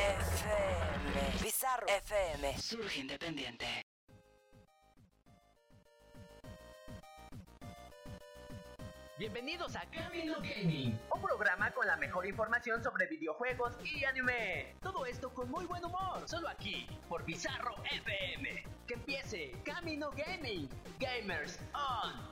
FM. Bizarro FM. Surge independiente. Bienvenidos a Camino Gaming, un programa con la mejor información sobre videojuegos y anime. Todo esto con muy buen humor, solo aquí, por Bizarro FM. Que empiece Camino Gaming, Gamers On.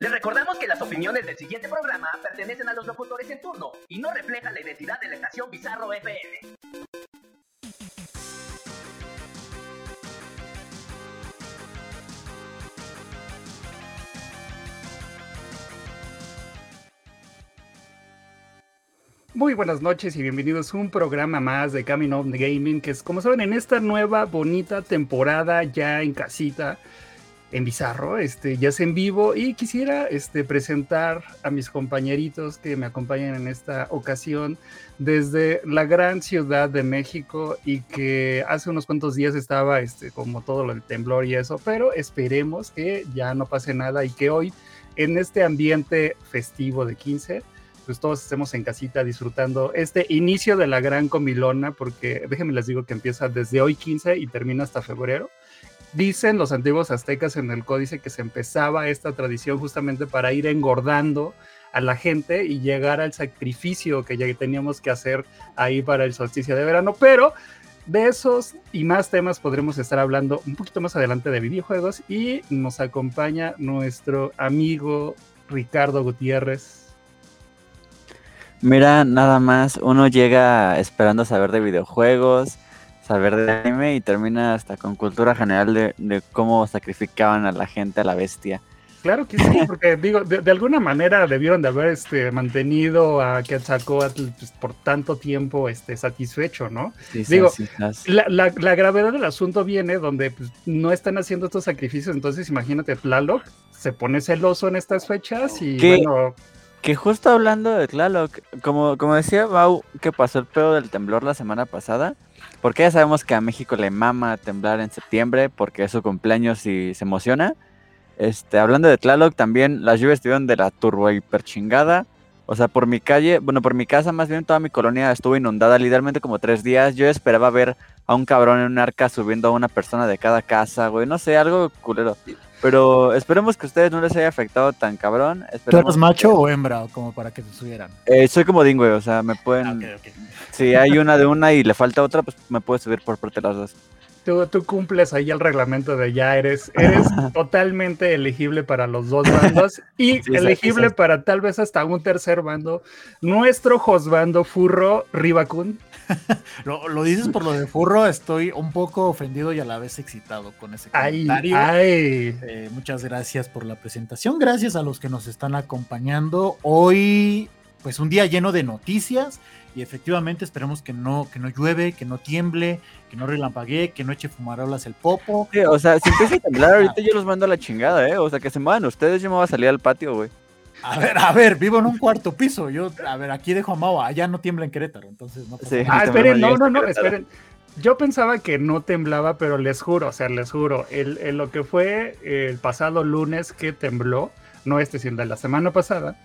Les recordamos que las opiniones del siguiente programa pertenecen a los locutores en turno y no reflejan la identidad de la estación Bizarro FM. Muy buenas noches y bienvenidos a un programa más de Coming Gaming, que es como saben en esta nueva bonita temporada ya en casita, en Bizarro, este, ya es en vivo y quisiera este, presentar a mis compañeritos que me acompañan en esta ocasión desde la gran ciudad de México y que hace unos cuantos días estaba este, como todo del temblor y eso, pero esperemos que ya no pase nada y que hoy en este ambiente festivo de 15 pues todos estemos en casita disfrutando este inicio de la gran comilona, porque déjenme les digo que empieza desde hoy 15 y termina hasta febrero. Dicen los antiguos aztecas en el códice que se empezaba esta tradición justamente para ir engordando a la gente y llegar al sacrificio que ya teníamos que hacer ahí para el solsticio de verano, pero de esos y más temas podremos estar hablando un poquito más adelante de videojuegos y nos acompaña nuestro amigo Ricardo Gutiérrez. Mira, nada más, uno llega esperando saber de videojuegos, saber de anime y termina hasta con cultura general de, de cómo sacrificaban a la gente a la bestia. Claro que sí, porque digo, de, de, alguna manera debieron de haber este, mantenido a Quetzalcóatl pues, por tanto tiempo este, satisfecho, ¿no? Sí, digo, sí, sí, la, la, la, gravedad del asunto viene donde pues, no están haciendo estos sacrificios, entonces imagínate, Tlaloc se pone celoso en estas fechas y ¿Qué? bueno... Que justo hablando de Tlaloc, como, como decía Bau, que pasó el pedo del temblor la semana pasada, porque ya sabemos que a México le mama temblar en septiembre porque es su cumpleaños y se emociona. Este, hablando de Tlaloc, también las lluvias estuvieron de la turbo hiper chingada. O sea, por mi calle, bueno, por mi casa, más bien toda mi colonia estuvo inundada literalmente como tres días. Yo esperaba ver a un cabrón en un arca subiendo a una persona de cada casa, güey. No sé, algo culero. Pero esperemos que a ustedes no les haya afectado tan cabrón. ¿Tú eres macho o hembra? Como para que se subieran. Eh, soy como güey, o sea, me pueden. Ah, okay, okay. Si hay una de una y le falta otra, pues me puedes subir por parte de las dos. Tú, tú, cumples ahí el reglamento de ya eres, eres totalmente elegible para los dos bandos y sí, elegible sí, sí. para tal vez hasta un tercer bando. Nuestro Josbando Furro Ribacun. lo, lo, dices por lo de Furro, estoy un poco ofendido y a la vez excitado con ese comentario. Ay, ay. Eh, muchas gracias por la presentación, gracias a los que nos están acompañando. Hoy, pues un día lleno de noticias y efectivamente esperemos que no, que no llueve, que no tiemble, que no relampaguee, que no eche fumarolas el popo. Sí, o sea, si empieza a temblar ahorita yo los mando a la chingada, ¿eh? O sea, que se muevan ustedes, yo me voy a salir al patio, güey. A ver, a ver, vivo en un cuarto piso. Yo, a ver, aquí dejo a Mau, allá no tiembla en Querétaro, entonces no sí, Ah, esperen, no, no, no, esperen. Yo pensaba que no temblaba, pero les juro, o sea, les juro, el, el, lo que fue el pasado lunes que tembló, no este, sino la semana pasada,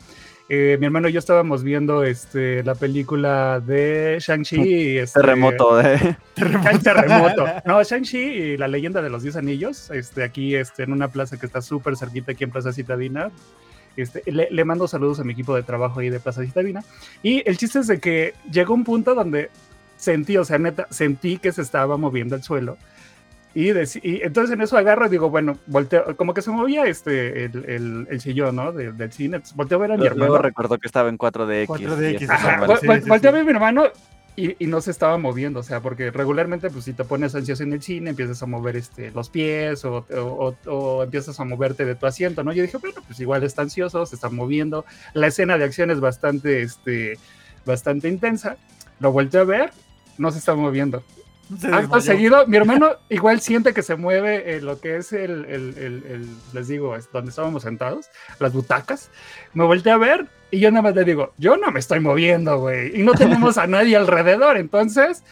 eh, mi hermano y yo estábamos viendo este, la película de Shang-Chi. Este, terremoto, ¿eh? Terremoto. terremoto. No, Shang-Chi y la leyenda de los 10 anillos, este, aquí este, en una plaza que está súper cerquita aquí en Plaza Citadina. Este, le, le, mando saludos a mi equipo de trabajo ahí de Plaza Citadina. Y el chiste es de que llegó un punto donde sentí, o sea, neta, sentí que se estaba moviendo el suelo. Y, y, entonces en eso agarro y digo, bueno, volteo, como que se movía este, el, el, el sillón, ¿no? De, del cine. Entonces, volteo a ver a mi hermano. Luego recordó que estaba en 4DX. 4DX. Ajá, sí, vol, sí, volteo sí. a ver a mi hermano y, y, no se estaba moviendo, o sea, porque regularmente, pues si te pones ansioso en el cine, empiezas a mover este, los pies o, o, o, empiezas a moverte de tu asiento, ¿no? Yo dije, bueno, pues igual está ansioso, se está moviendo. La escena de acción es bastante, este, bastante intensa. Lo volteo a ver, no se está moviendo. Acto seguido, mi hermano igual siente que se mueve eh, lo que es el, el, el, el, les digo, es donde estábamos sentados, las butacas. Me volteé a ver y yo nada más le digo, yo no me estoy moviendo, güey, y no tenemos a nadie alrededor, entonces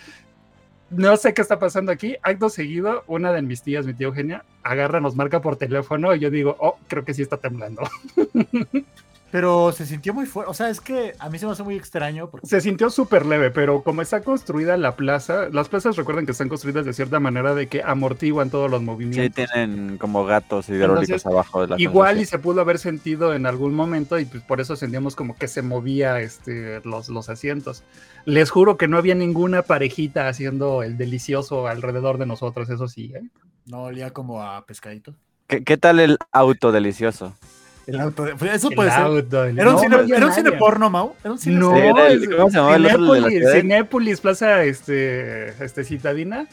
no sé qué está pasando aquí. Acto seguido, una de mis tías, mi tía Eugenia, agarra, nos marca por teléfono y yo digo, oh, creo que sí está temblando. pero se sintió muy fuerte. O sea, es que a mí se me hace muy extraño. Porque... Se sintió súper leve, pero como está construida la plaza, las plazas recuerden que están construidas de cierta manera de que amortiguan todos los Sí, movimientos. tienen como gatos hidráulicos Entonces, abajo de la Igual y se pudo haber sentido en algún momento y pues por eso sentíamos como que se movía este, los, los asientos. Les juro que no había ninguna parejita haciendo el delicioso alrededor de nosotros, eso sí. ¿eh? No olía como a pescadito. ¿Qué, qué tal el auto delicioso? El auto de- Eso El puede ser. auto, el- Era un, no, cine, no había era un nadie. cine porno, Mau. Era un cine No, el- ¿cómo se llamaba el otro de la Cinépolis, ciudad? Cinépolis, Plaza este, este, Citadina,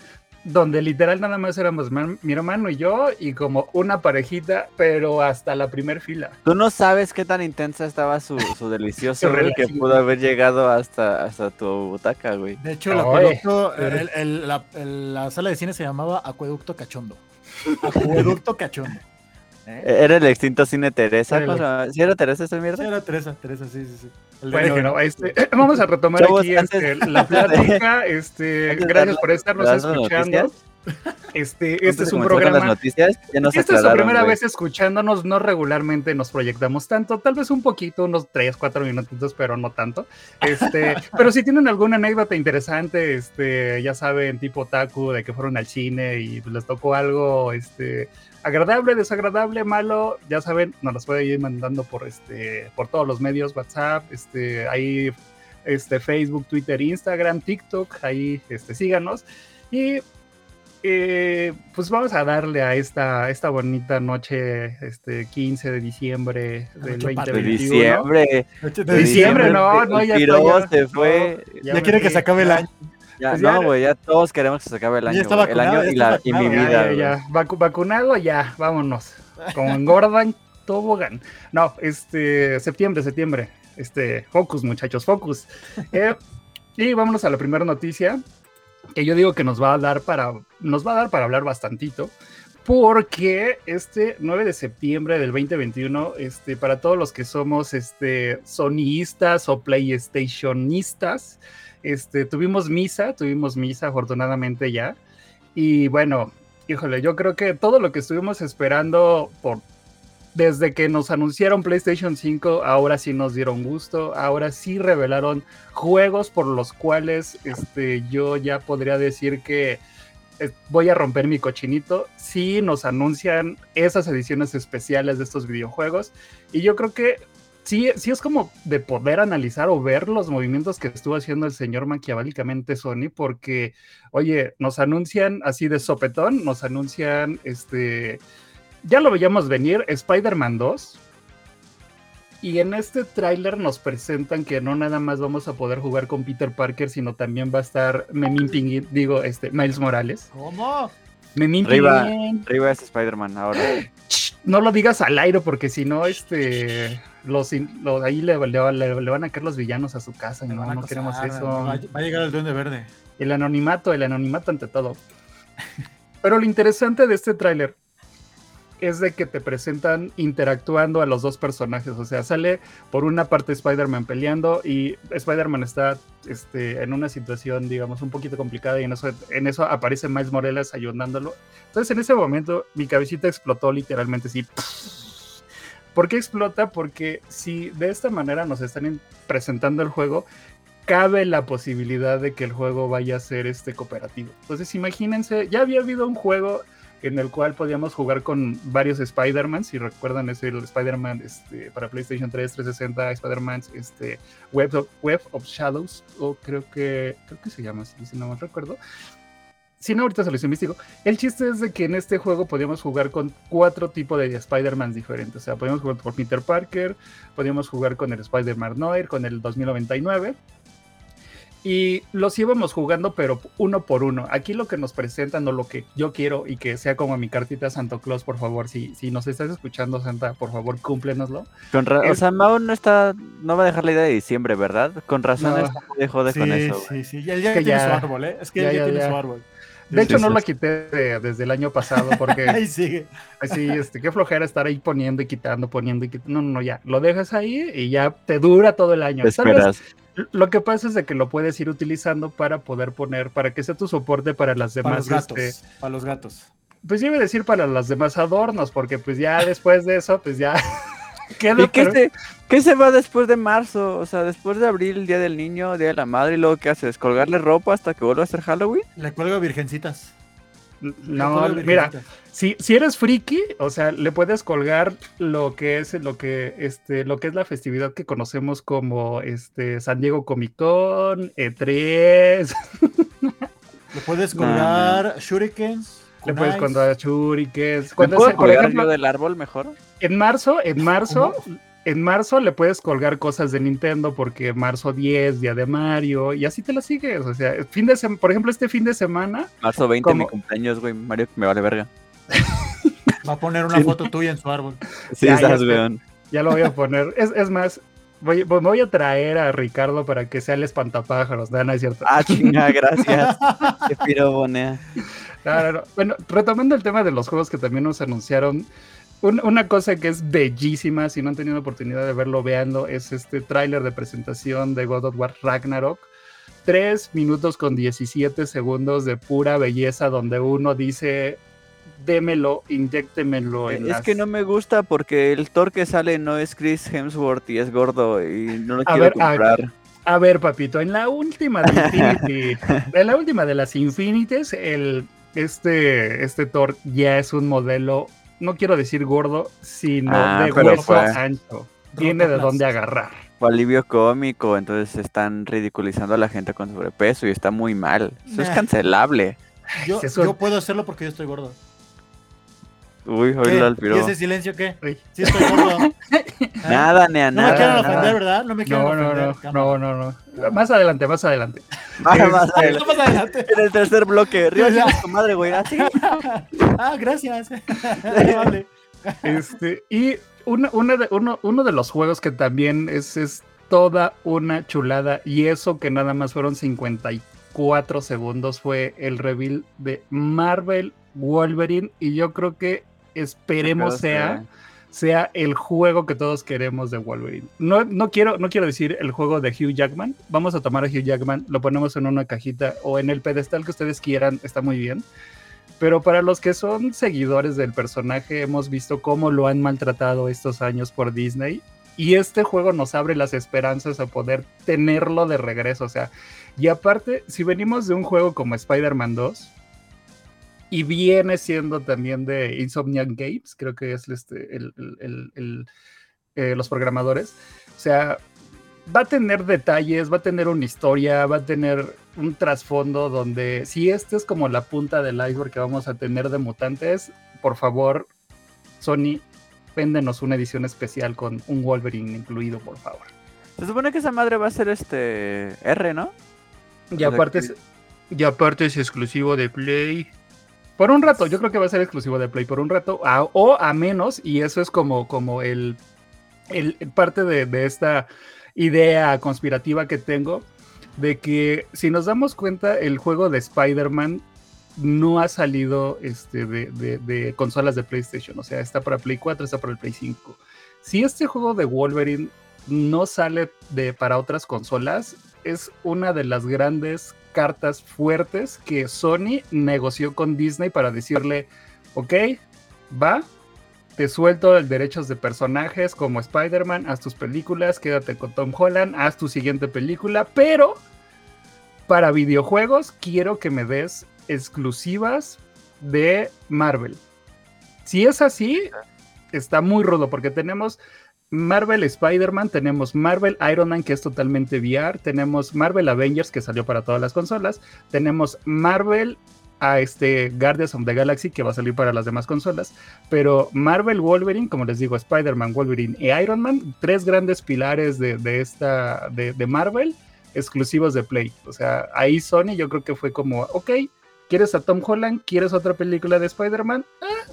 donde literal nada más éramos man- mi hermano y yo y como una parejita, pero hasta la primer fila. Tú no sabes qué tan intensa estaba su, su delicioso, güey, que pudo haber llegado hasta, hasta tu butaca, güey. De hecho, el Oye, acueducto, pero- el- el- la, el- la sala de cine se llamaba Acueducto Cachondo. Acueducto Cachondo. ¿Eh? Era el extinto cine Teresa. Era el-. ¿Sí era Teresa esta Sí, mierda? era Teresa, Teresa, sí, sí, sí. El Bueno, León. este, vamos a retomar Chavos, aquí antes- este, la plática. Este, gracias por estarnos escuchando. Este, este es un con las programa. noticias, esta es su primera güey. vez escuchándonos, no regularmente nos proyectamos tanto, tal vez un poquito, unos 3, 4 minutitos, pero no tanto. Este, pero si tienen alguna anécdota interesante, este, ya saben, tipo Taku, de que fueron al cine y les tocó algo este, agradable, desagradable, malo, ya saben, nos las pueden ir mandando por, este, por todos los medios, WhatsApp, este, ahí, este, Facebook, Twitter, Instagram, TikTok, ahí este, síganos. Y eh, pues vamos a darle a esta, esta bonita noche, este 15 de diciembre del Noche patria. De 2021. diciembre. De de diciembre, no, no, ya ya. se fue. No, Ya quiere que se acabe el año. Ya, Pues no, güey, ya todos queremos que se acabe el año. está el año ya y, está la, y mi vida. ya. Vacu- vacunado, ya, vámonos. Como engordan, tobogán. No, este, septiembre, septiembre. Este, focus, muchachos, focus. Eh, y vámonos a la primera noticia, que yo digo que nos va a dar para, nos va a dar para hablar bastantito. Porque este 9 de septiembre del 2021, este, para todos los que somos este, sonyistas o playstationistas, este, tuvimos misa, tuvimos misa afortunadamente ya. Y bueno, híjole, yo creo que todo lo que estuvimos esperando por desde que nos anunciaron PlayStation 5, ahora sí nos dieron gusto, ahora sí revelaron juegos por los cuales este, yo ya podría decir que voy a romper mi cochinito. Sí nos anuncian esas ediciones especiales de estos videojuegos y yo creo que sí, sí es como de poder analizar o ver los movimientos que estuvo haciendo el señor maquiavélicamente Sony, porque, oye, nos anuncian así de sopetón, nos anuncian, este, ya lo veíamos venir, Spider-Man 2. Y en este tráiler nos presentan que no nada más vamos a poder jugar con Peter Parker, sino también va a estar Memín Pinguín, digo, este, Miles Morales. ¿Cómo? Memín Arriba. Pinguín. Arriba es Spider-Man ahora. No lo digas al aire porque si no, este, los, ahí le, le- le- le van a caer los villanos a su casa y no, no queremos eso. Va, a- va a llegar el Duende Verde. El anonimato, el anonimato ante todo. Pero lo interesante de este tráiler es de que te presentan interactuando a los dos personajes. O sea, sale por una parte Spider-Man peleando y Spider-Man está este, en una situación, digamos, un poquito complicada y en eso, en eso aparece Miles Morales ayudándolo. Entonces, en ese momento, mi cabecita explotó literalmente así. ¿Por qué explota? Porque si de esta manera nos están presentando el juego, cabe la posibilidad de que el juego vaya a ser este cooperativo. Entonces, imagínense, ya había habido un juego en el cual podíamos jugar con varios Spider-Man, si recuerdan es el Spider-Man este, para PlayStation 3, 360, Spider-Man este, Web, of, Web of Shadows, o creo que, creo que se llama así, si no me recuerdo. Si no, ahorita se los investigo. El chiste es de que en este juego podíamos jugar con cuatro tipos de Spider-Man diferentes. O sea, podíamos jugar por Peter Parker, podíamos jugar con el Spider-Man Noir, con el 2099. Y los íbamos jugando, pero uno por uno. Aquí lo que nos presentan o lo que yo quiero y que sea como mi cartita Santo Claus, por favor, si, si nos estás escuchando, Santa, por favor, cúmplenoslo. Con ra- O Es- sea, Mau no está, no va a dejar la idea de diciembre, ¿verdad? Con razón No. está muy jode Sí, con eso. sí, sí. Ya, ya que tiene ya- su árbol, ¿eh? Es que ya, ya, ya, tiene ya. su árbol. De hecho, sí, no sí. lo quité de- desde el año pasado porque Ahí sigue. así, este, qué flojera estar ahí poniendo y quitando, poniendo y quitando. No, no, no, ya, lo dejas ahí y ya te dura todo el año. Te Tal vez esperas. Lo que pasa es de que lo puedes ir utilizando para poder poner, para que sea tu soporte para las Para demás, los gatos. este, Para los gatos. pues yo iba a decir para las demás adornos, porque pues ya después de eso, pues ya, Queda, ¿Y qué pero- se, qué se va después de marzo? O sea, después de abril, Día del Niño, Día de la Madre, y luego ¿qué haces? ¿Colgarle ropa hasta que vuelva a ser Halloween? Le cuelgo virgencitas. No, mira, si, si eres friki, o sea, le puedes colgar lo que es lo que este lo que es la festividad que conocemos como este San Diego Comic Con, E E3, Le puedes No, colgar shurikens. le puedes colgar shurikens. ¿Me Cuando puedo colgar ejemplo, yo del árbol mejor? en marzo, en marzo, en marzo le puedes colgar cosas de Nintendo porque marzo 10, día de Mario, y así te la sigues. O sea, fin de sem- por ejemplo, este fin de semana, Marzo 20, mi cumpleaños, güey. Mario, me vale verga. Va a poner una foto tuya en su árbol. Sí, Ya, ya estás, weón. ya lo voy a poner. Es, es más, voy, voy- voy a traer a Ricardo para que sea el espantapájaros. No, no es cierto. Ah, chinga, gracias. Qué piro bonea. No, no, no. Bueno, retomando el tema de los juegos que también nos anunciaron, un- una cosa que es bellísima, si no han tenido oportunidad de verlo, véanlo, es este tráiler de presentación de God of War Ragnarok. 3 minutos con 17 segundos de pura belleza donde uno dice, démelo, inyéctemelo. en Es las- que no me gusta porque el Thor que sale no es Chris Hemsworth y es gordo y no lo A quiero ver, a- comprar. A ver, papito, en la última de Infinity, en la última de las Infinities, el, este, este Thor ya es un modelo, no quiero decir gordo, sino Ah, de hueso fue- ancho. Tiene de dónde agarrar. O alivio cómico, entonces están ridiculizando a la gente con sobrepeso y está muy mal. Eso es cancelable. Yo, Eso- yo puedo hacerlo porque yo estoy gordo. Uy, ¿Qué? oílo al ¿Y ese silencio qué? Uy. Sí estoy gordo. Nada, nea, No me quieren nada. nada. ofender, ¿verdad? No me quieren No, no, ofender. no, cámara. no, no, no. Más adelante, más adelante. Más, más Este- adelante. Más adelante. En el tercer bloque. Río Ya. tu madre, güey. Así. Ah, gracias. Vale. Este, y una, una de, uno, uno de los juegos que también es, es toda una chulada, y eso que nada más fueron 54 segundos, fue el reveal de Marvel Wolverine, y yo creo que esperemos sea, sea el juego que todos queremos de Wolverine. No, no, quiero, no quiero decir el juego de Hugh Jackman, vamos a tomar a Hugh Jackman, lo ponemos en una cajita o en el pedestal que ustedes quieran, está muy bien. Pero para los que son seguidores del personaje, hemos visto cómo lo han maltratado estos años por Disney. Y este juego nos abre las esperanzas a poder tenerlo de regreso. O sea, y aparte, si venimos de un juego como Spider-Man 2, y viene siendo también de Insomniac Games, creo que es este, el- el- el- el, eh, los programadores. O sea, va a tener detalles, va a tener una historia, va a tener un trasfondo donde si este es como la punta del iceberg que vamos a tener de mutantes, por favor, Sony, véndenos una edición especial con un Wolverine incluido, por favor. Se supone que esa madre va a ser este R, ¿no? Y aparte, es, y aparte es exclusivo de Play. Por un rato, yo creo que va a ser exclusivo de Play por un rato, a- o a menos, y eso es como, como el, el parte de, de esta idea conspirativa que tengo, de que si nos damos cuenta, el juego de Spider-Man no ha salido este, de, de- de consolas de PlayStation, o sea, está para Play 4, está para el Play 5. Si este juego de Wolverine no sale de, para otras consolas, es una de las grandes cartas fuertes que Sony negoció con Disney para decirle, ok, va, te suelto el derechos de personajes como Spider-Man, haz tus películas, quédate con Tom Holland, haz tu siguiente película, pero para videojuegos quiero que me des exclusivas de Marvel. Si es así, está muy rudo porque tenemos Marvel Spider-Man, tenemos Marvel Iron Man que es totalmente VR, tenemos Marvel Avengers que salió para todas las consolas, tenemos Marvel a este Guardians of the Galaxy que va a salir para las demás consolas, pero Marvel Wolverine, como les digo, Spider-Man, Wolverine y Iron Man, tres grandes pilares de, de esta de, de Marvel exclusivos de Play. O sea, ahí Sony yo creo que fue como, ok, ¿quieres a Tom Holland? ¿Quieres otra película de Spider-Man? Ah,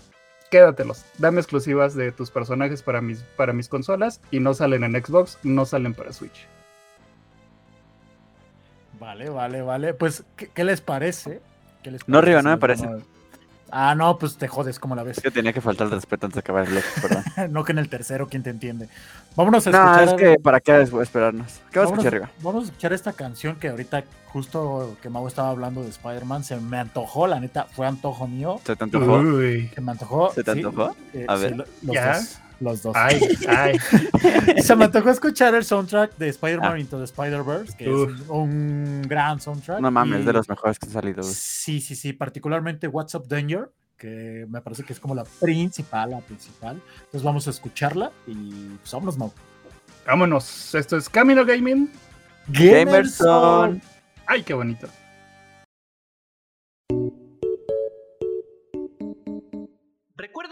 quédatelos. Dame exclusivas de tus personajes para mis, para mis consolas y no salen en Xbox, no salen para Switch. Vale, vale, vale. Pues, ¿qué, qué les parece? ¿Qué les No, Riva, si no me parece. Ah, no, pues te jodes, como la ves? Es que tenía que faltar el respeto antes de acabar el bloque, perdón. no que en el tercero, ¿quién te entiende? Vámonos a no, escuchar. es que para qué esperarnos. ¿Qué vas a escuchar, Riva? vamos a escuchar esta canción que ahorita, justo que Mau estaba hablando de Spider-Man, se me antojó, la neta, fue antojo mío. ¿Se te antojó? Uy. Se me antojó. ¿Se te sí, antojó? eh, A sí, ver. lo- los Ya. dos. Los dos. Ay, ay. Se me tocó escuchar el soundtrack de Spider-Man Ah. Into the Spider-Verse, que Uf. es un gran soundtrack. No mames, y- de los mejores que han salido. Sí, sí, sí, particularmente What's Up Danger, que me parece que es como la principal, la principal. Entonces vamos a escucharla y pues vámonos, Mau. Vámonos. Esto es Camino Gaming. Gamerson. Ay, qué bonito.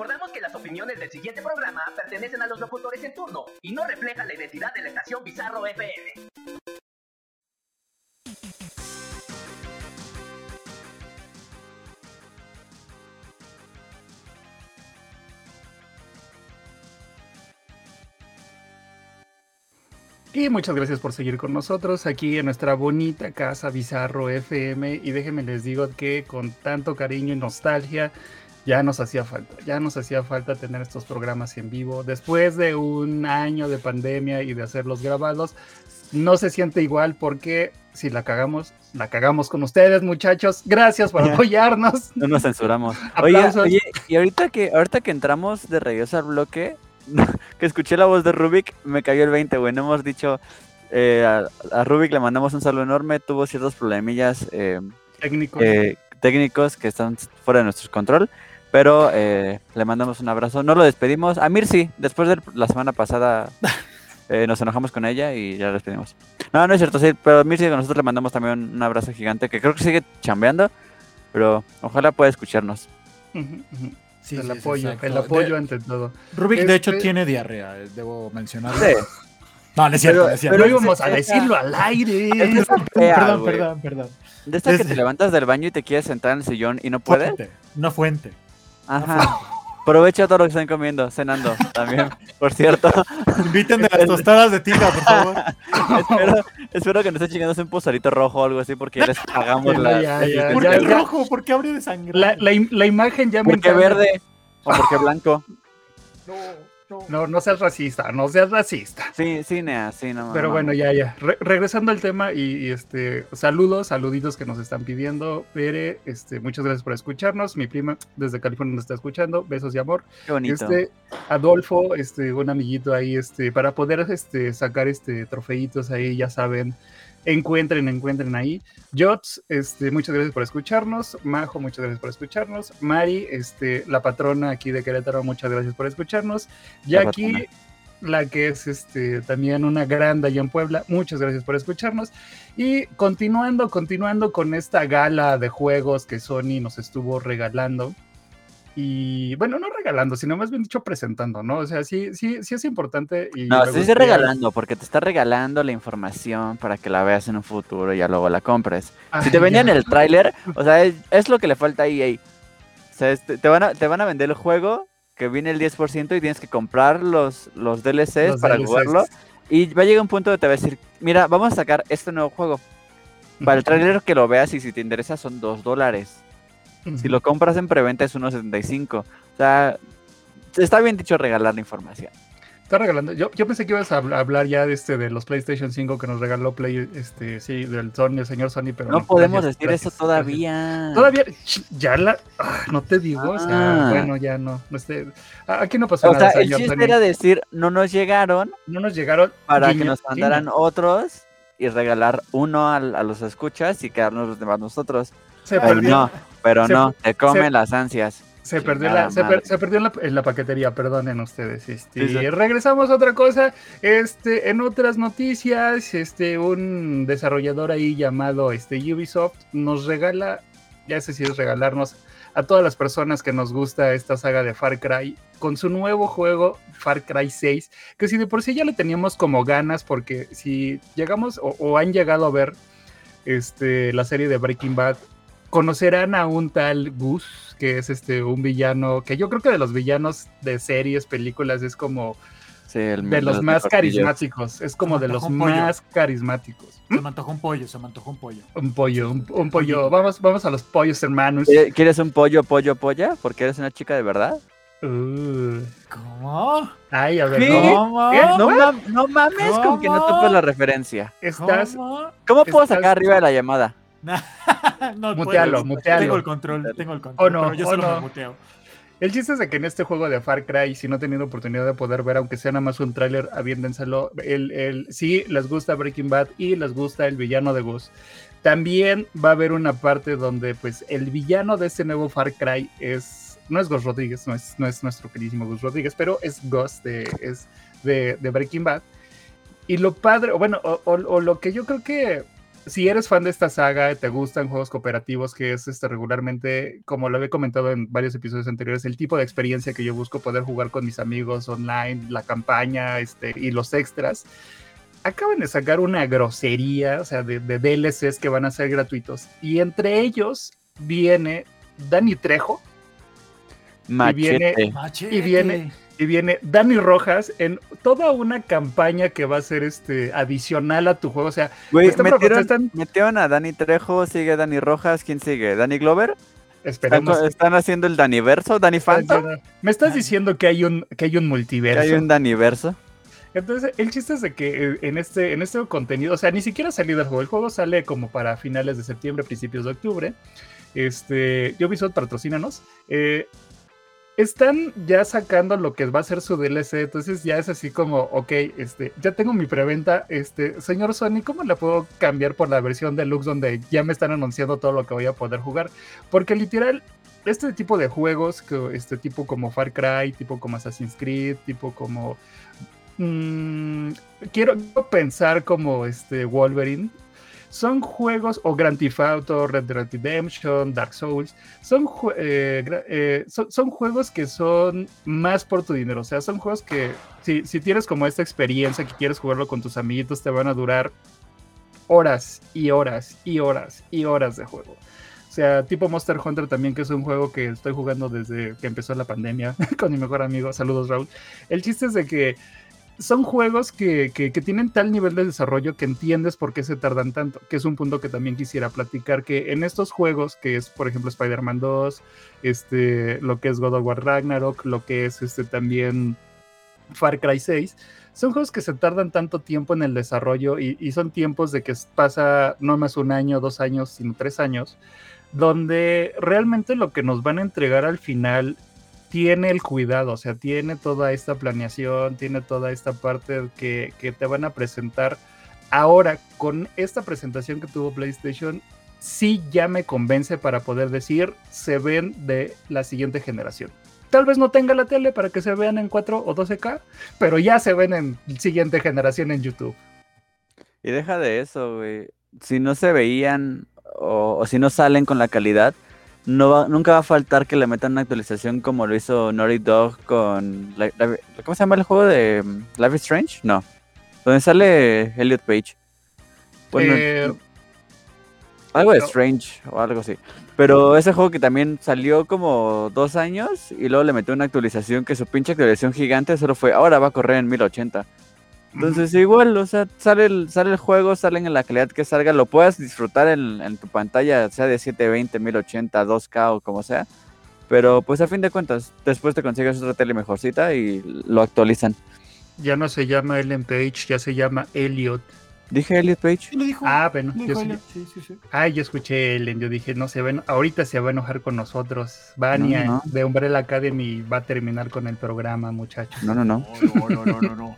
Recordamos que las opiniones del siguiente programa pertenecen a los locutores en turno y no reflejan la identidad de la estación Bizarro FM. Y muchas gracias por seguir con nosotros aquí en nuestra bonita casa Bizarro FM. Y déjenme les digo que con tanto cariño y nostalgia ya nos hacía falta, ya nos hacía falta tener estos programas en vivo. Después de un año de pandemia y de hacerlos grabados, no se siente igual porque si la cagamos, la cagamos con ustedes, muchachos. Gracias por apoyarnos. No nos censuramos. Oye, y ahorita que, ahorita que entramos de regreso al bloque, que escuché la voz de Rubik, me cayó el 20, güey. No hemos dicho. eh, a, a Rubik le mandamos un saludo enorme. Tuvo ciertos problemillas eh, Técnicos. eh, técnicos que están fuera de nuestro control. Pero eh, le mandamos un abrazo. No lo despedimos. A Mirsi, después de la semana pasada eh, nos enojamos con ella y ya la despedimos. No, no es cierto, sí, pero Mirsi, nosotros le mandamos también un abrazo gigante que creo que sigue chambeando. Pero ojalá pueda escucharnos. Sí, el sí, apoyo, exacto. el apoyo De- ante todo. Rubik, de hecho, Este- tiene diarrea, eh, debo mencionarlo. Sí. No, no es cierto, Pero- no es cierto. Pero íbamos a decirlo al aire. Es fea, perdón, perdón, perdón. De esta que Desde- te levantas del baño y te quieres sentar en el sillón y no puedes. Fuente, no fuente. Ajá. Aprovecha todo lo que están comiendo, cenando también, por cierto. Inviten de las tostadas de tinga, por favor. espero, espero que no esté chingándose un pozolito rojo o algo así porque ya les pagamos Ya, la. ya, ya, ¿Por qué ya. rojo? ¿Por qué habría de sangre? La, la la imagen ya me Porque encanta. verde o porque blanco. No, no. No, seas racista, no seas racista. Sí, sí, Nea, sí, no. Pero no, bueno, no. ya, ya. Re- regresando al tema y, y, este, saludos, saluditos que nos están pidiendo. Pere, este, muchas gracias por escucharnos. Mi prima desde California nos está escuchando. Besos y amor. Qué bonito. Este, Adolfo, este, un amiguito ahí, este, para poder este, sacar este trofeitos ahí, ya saben, encuentren, encuentren ahí. Jots, este, muchas gracias por escucharnos. Majo, muchas gracias por escucharnos. Mari, este, la patrona aquí de Querétaro, muchas gracias por escucharnos. La Jackie, patrona. la que es este, también una grande allá en Puebla, muchas gracias por escucharnos. Y continuando, continuando con esta gala de juegos que Sony nos estuvo regalando. Y bueno, no regalando, sino más bien dicho presentando, ¿no? O sea, sí, sí, sí es importante. Y No, sí gustaría- regalando, porque te está regalando la información para que la veas en un futuro y ya luego la compres. Si te vendían el tráiler, o sea, es, es lo que le falta a EA. O sea, es- te, van a, te van a vender el juego que viene el 10% y tienes que comprar los, los DLCs Los para DLCs. jugarlo. Y va a llegar un punto donde te va a decir, mira, vamos a sacar este nuevo juego. Para el tráiler que lo veas y si te interesa son 2 dólares. Si lo compras en preventa es 1.75. O sea, está bien dicho regalar la información. Está regalando. Yo, yo pensé que ibas a habl- hablar ya de este de los PlayStation 5 que nos regaló Play, este, sí, del Sony, el señor Sony, pero No podemos gracias, decir gracias, eso todavía. gracias. Todavía, ya la, ah, no te digo, o sea, Ah. bueno, ya no, no a- aquí no pasó O sea, nada, el chiste Sony. era decir, no nos llegaron no nos llegaron para que nos mandaran guiño. otros y regalar uno al- a, los escuchas y quedarnos los demás nosotros. Se perdió, no, pero se- no, te comen se- las ansias. se perdió, la, se, per- se perdió en la, en la paquetería, perdonen ustedes. Este, Sí, sí. Regresamos a otra cosa. Este, en otras noticias, este, un desarrollador ahí llamado este, Ubisoft nos regala, ya sé si es regalarnos a todas las personas que nos gusta esta saga de Far Cry con su nuevo juego Far Cry 6, que si de por sí ya le teníamos como ganas, porque si llegamos o, o han llegado a ver este, la serie de Breaking Bad, conocerán a un tal Gus, que es este un villano, que yo creo que de los villanos de series, películas, es como Sí, el- de los más carismáticos. Es como de los más carismáticos. Se me antojó un pollo, se me antojó un pollo. Un pollo, un, un pollo. Vamos, vamos a los pollos, hermanos. ¿Quieres- ¿Quieres un pollo, pollo, polla? Porque eres una chica de verdad. Uh, ¿Cómo? ay, a ver. ¿Cómo? ¿Eh? No, no mames con que no ¿Cómo? topes la referencia. Estás. ¿Cómo? ¿Cómo puedo Estás- sacar arriba de la llamada? no, Mutealo, puedo. mutealo. Tengo el control, tengo el control. O no, pero yo solo no. me muteo. El chiste es de que en este juego de Far Cry, si no han tenido oportunidad de poder ver, aunque sea nada más un tráiler, aviéndenselo. El, el, sí, les gusta Breaking Bad y les gusta el villano de Gus. También va a haber una parte donde, pues, el villano de este nuevo Far Cry es. No es Gus Rodríguez, no es, no es nuestro queridísimo Gus Rodríguez, pero es Gus de, es de, de Breaking Bad. Y lo padre, bueno, o, o- o lo que yo creo que si eres fan de esta saga, te gustan juegos cooperativos, que es este regularmente, como lo había comentado en varios episodios anteriores, el tipo de experiencia que yo busco poder jugar con mis amigos online, la campaña este, y los extras. Acaban de sacar una grosería, o sea, de, de DLCs que van a ser gratuitos. Y entre ellos viene Dani Trejo viene- Machete. Machete. Y viene- y viene Dani Rojas en toda una campaña que va a ser este adicional a tu juego. O sea, metieron, están- metieron a Dani Trejo, sigue Dani Rojas, ¿quién sigue? ¿Dani Glover? ¿Están, esperemos. están haciendo el Daniverso? ¿Dani Phantom? Me estás diciendo que hay un, que hay un ¿Que multiverso. hay un Daniverso? Entonces, el chiste es de que eh, en este, en este contenido, o sea, ni siquiera ha salido el juego. El juego sale como para finales de septiembre, principios de octubre. Este, Ubisoft, patrocínanos. Eh, están ya sacando lo que va a ser su DLC, entonces ya es así como, ok, este, ya tengo mi preventa, este, señor Sony, ¿cómo la puedo cambiar por la versión deluxe donde ya me están anunciando todo lo que voy a poder jugar? Porque literal, este tipo de juegos, este tipo como Far Cry, tipo como Assassin's Creed, tipo como Mm, quiero pensar como este Wolverine. Son juegos, o Grand Theft Auto, Red Dead Redemption, Dark Souls, eh, eh, son, son juegos que son más por tu dinero. O sea, son juegos que si, si tienes como esta experiencia que quieres jugarlo con tus amiguitos, te van a durar horas y horas y horas y horas de juego. O sea, tipo Monster Hunter también, que es un juego que estoy jugando desde que empezó la pandemia con mi mejor amigo. Saludos, Raúl. El chiste es de que son juegos que, que- tienen tal nivel de desarrollo que entiendes por qué se tardan tanto, que es un punto que también quisiera platicar, que en estos juegos, que es por ejemplo Spider-Man 2, este, lo que es God of War Ragnarok, lo que es este, también Far Cry 6, son juegos que se tardan tanto tiempo en el desarrollo y, y son tiempos de que pasa no más un año, dos años, sino tres años, donde realmente lo que nos van a entregar al final tiene el cuidado, o sea, tiene toda esta planeación, tiene toda esta parte que, que te van a presentar. Ahora, con esta presentación que tuvo PlayStation, sí ya me convence para poder decir, se ven de la siguiente generación. Tal vez no tenga la tele para que se vean en 4 o 12K, pero ya se ven en siguiente generación en YouTube. Y deja de eso, güey. Si no se veían o, o si no salen con la calidad, no va- nunca va a faltar que le metan una actualización como lo hizo Naughty Dog con... la- la- ¿Cómo se llama el juego de mm, Life is Strange? No. Donde sale Elliot Page. Bueno, Eh, algo de no. Strange o algo así. Pero ese juego que también salió como dos años y luego le metió una actualización que su pinche actualización gigante solo fue, ahora va a correr en 1080. Entonces igual, o sea, sale el, sale el juego, salen en la calidad que salga, lo puedas disfrutar en, en tu pantalla, sea de 720, 1080, 2K o como sea. Pero pues a fin de cuentas, después te consigues otra tele mejorcita y lo actualizan. ya no se llama Ellen Page, ya se llama Elliot. Dije Elliot Page. Sí, lo dijo. Ah, bueno, Lo yo dijo sí- sí, sí, sí. Ay, yo escuché Ellen, yo dije, no se ven, ahorita se va a enojar con nosotros. Vania No, no. de Umbrella Academy va a terminar con el programa, muchachos. No, no, no. No, no, no, no, no,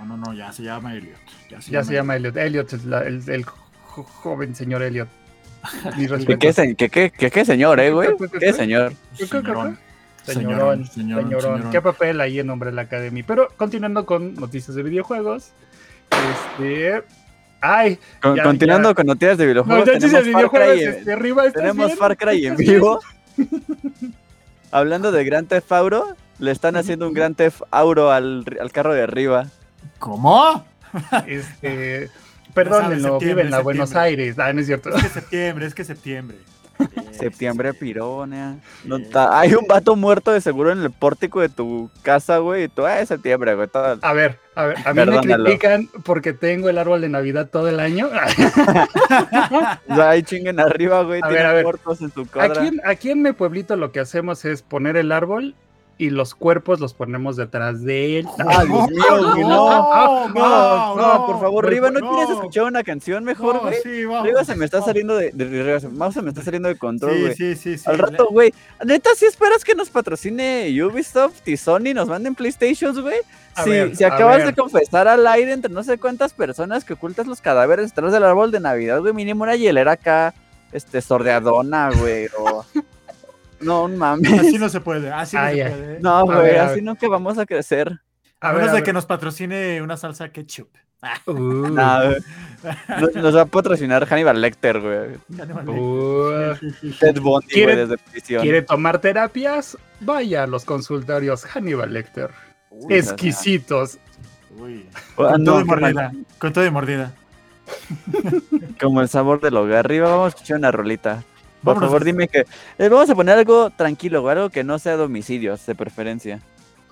no. No, no, no, ya se llama Elliot. Ya se Ya se llama Elliot. Elliot es la- el, el jo- joven señor Elliot. ¿Qué, qué, se- qué- qué- qué- qué señor, eh, güey? ¿Qué señor? Señorón. Señorón, Señorón, señorón, señorón, señorón. ¿Qué papel ahí en Umbrella Academy? Pero continuando con noticias de videojuegos. Este. Ay, Con- Ya, continuando ya. con noticias de videojuegos, noticias de tenemos Far videojuegos. Cry, en- Este, arriba, ¿estás tenemos bien? Far Cry en vivo. Hablando de Grand Theft Auto, le están haciendo un Grand Theft Auto al, al carro de arriba. ¿Cómo? Este. Perdónenlo, septiembre, vive en la Buenos. Aires. Ah, no es cierto. Es que septiembre, es que septiembre. Septiembre pironia. No, ta- hay un vato muerto de seguro en el pórtico de tu casa, güey. Y tú, ah, es septiembre, güey. todo- A ver, a ver, a mí me critican porque tengo el árbol de Navidad todo el año. O sea, ahí chinguen arriba, güey. A ver, a ver. en su. Aquí en, aquí en mi pueblito lo que hacemos es poner el árbol y los cuerpos los ponemos detrás de él. Ah, Dios mío, güey, no. No, no, por favor, Riva, ¿no, quieres escuchar una canción mejor, güey? sí, vamos. Riva se me está saliendo de, de, Riva se- me está saliendo de control, Sí, güey. sí, sí, sí. Al rato, güey. Neta, si esperas que nos patrocine Ubisoft y Sony nos manden PlayStations, güey. Si, si acabas de confesar al aire entre no sé cuántas personas que ocultas los cadáveres detrás del árbol de Navidad, güey, mínimo una hielera acá, este, sordeadona, güey, o... No mames. Así no se puede, así no Ay, se puede. No, A güey, así ver. nunca vamos a crecer. A A ver, menos a de que nos patrocine una salsa ketchup. Uh, No, güey. Nos, nos va a patrocinar Hannibal Lecter, güey. uh, Ted Bundy, güey, ¿Quiere- desde prisión. ¿Quiere tomar terapias? Vaya a los consultorios Hannibal Lecter. Uy, Exquisitos. Uy. Ah, Con no, todo de qué mal. mordida. Con todo de mordida. Como el sabor del hogar. Arriba vamos a escuchar una rolita. Por Vámonos. favor, dime que. eh, vamos a poner algo tranquilo, güey, algo que no sea domicilios, de preferencia.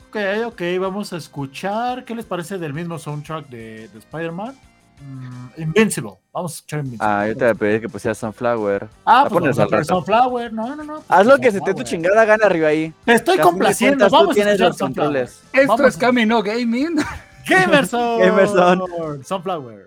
Ok, ok, vamos a escuchar. ¿Qué les parece del mismo soundtrack de, de Spider-Man? Mm, Invincible. Vamos a escuchar Invincible. Ah, yo te voy a pedir que pusieras Sunflower. Ah, pues pones vamos a. Sunflower. No, no, no. Haz lo pues que se te dé tu chingada gana arriba ahí. Te estoy complaciendo. cuentas, Vamos a tienes escuchar Sunflower. Esto Vamos es Camino Gaming. Gamerson. Gamerson. Sunflower.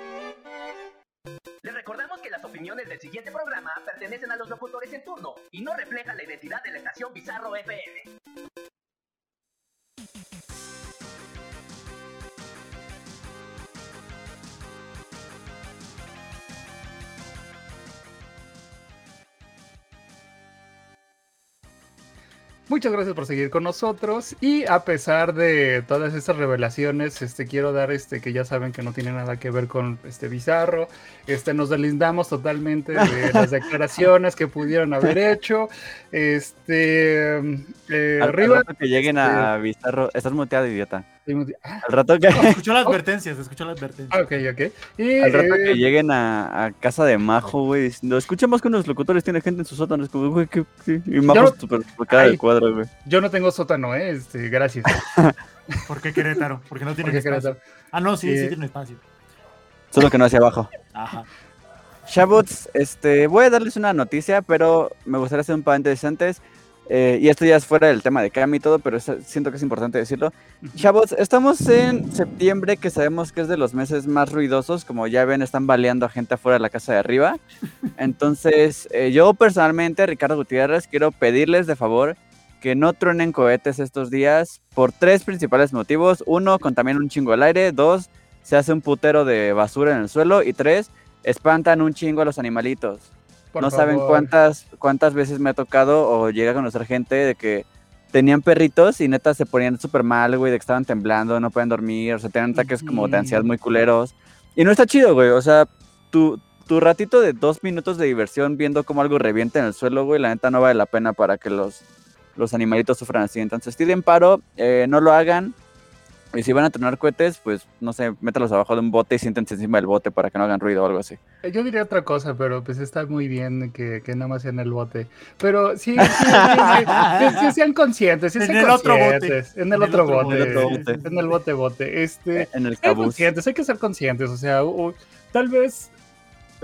Les recordamos que las opiniones del siguiente programa pertenecen a los locutores en turno y no reflejan la identidad de la estación Bizarro FM. Muchas gracias por seguir con nosotros y a pesar de todas estas revelaciones, este quiero dar este que ya saben que no tiene nada que ver con este bizarro, este nos deslindamos totalmente de las declaraciones que pudieron haber hecho, este eh, Al, arriba que lleguen a Bizarro. Estás muteado, idiota. Ah, Al rato que, Escuchó la advertencia, se escuchó la advertencia. ah, ok, ok. Y, al rato eh, que lleguen a, a casa de Majo, güey. diciendo, escuchamos que unos locutores tienen gente en sus sótanos. Como, güey, ¿qué, qué? Y Majo no- del Ay. cuadro, güey. yo no tengo sótano, eh, este, gracias. ¿Por qué Querétaro? Porque no tiene Porque espacio. Querétaro. Ah, no, sí, Eh, sí tiene espacio. Solo que no hacia abajo. Ajá. Shabots, este, voy a darles una noticia, pero me gustaría hacer un paréntesis antes. Eh, y esto ya es fuera del tema de Cami y todo, pero es- siento que es importante decirlo. Shabots, estamos en septiembre, que sabemos que es de los meses más ruidosos. Como ya ven, están baleando a gente afuera de la casa de arriba. Entonces, eh, yo personalmente, Ricardo Gutiérrez, quiero pedirles de favor que no truenen cohetes estos días por tres principales motivos. Uno, contaminan un chingo el aire. Dos, se hace un putero de basura en el suelo. Y tres, espantan un chingo a los animalitos. Por no saben cuántas, cuántas veces me ha tocado o llega a conocer gente de que tenían perritos y neta se ponían súper mal, güey, de que estaban temblando, no pueden dormir, o sea, tenían ataques como de ansiedad muy culeros. Y no está chido, güey, o sea, tu, tu ratito de dos minutos de diversión viendo cómo algo revienta en el suelo, güey, la neta no vale la pena para que los, los animalitos sufran así. Entonces, tiren paro, eh, no lo hagan. Y si van a tronar cohetes, pues, no sé, métalos abajo de un bote y siéntense encima del bote para que no hagan ruido o algo así. Eh, Yo diría otra cosa, pero pues está muy bien que, que nada más sea en el bote. Pero sí, sí, sí, sí, sí, sí, sean conscientes, sí, En sean el otro bote. conscientes. En el En el otro otro bote. bote. En el bote. En el bote, bote. Este, En el sean cabuz. conscientes, hay que ser conscientes. O sea, u- u- tal vez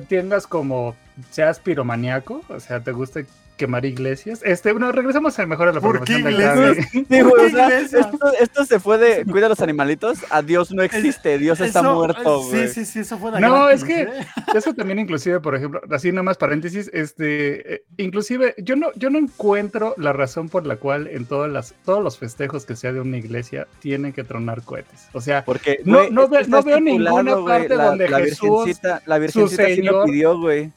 tengas como, seas piromaníaco, o sea, te guste quemar iglesias. Este, bueno, regresamos a mejor a la ¿Por qué iglesias? Sí, güey, o sea, Iglesia. esto, esto se fue de cuida a los animalitos a Dios no existe, Dios está Eso- muerto, güey. Sí, sí, sí, eso fue de No, gratis, es que- ¿eh? Eso también inclusive, por ejemplo, así nomás paréntesis, este, eh, inclusive yo no, yo no encuentro la razón por la cual en todas las, todos los festejos que sea de una iglesia tienen que tronar cohetes. O sea, Porque No- güey, no ve- veo ninguna güey, parte la- donde la Jesús, Virgencita, la Virgencita sí lo Señor, pidió, güey.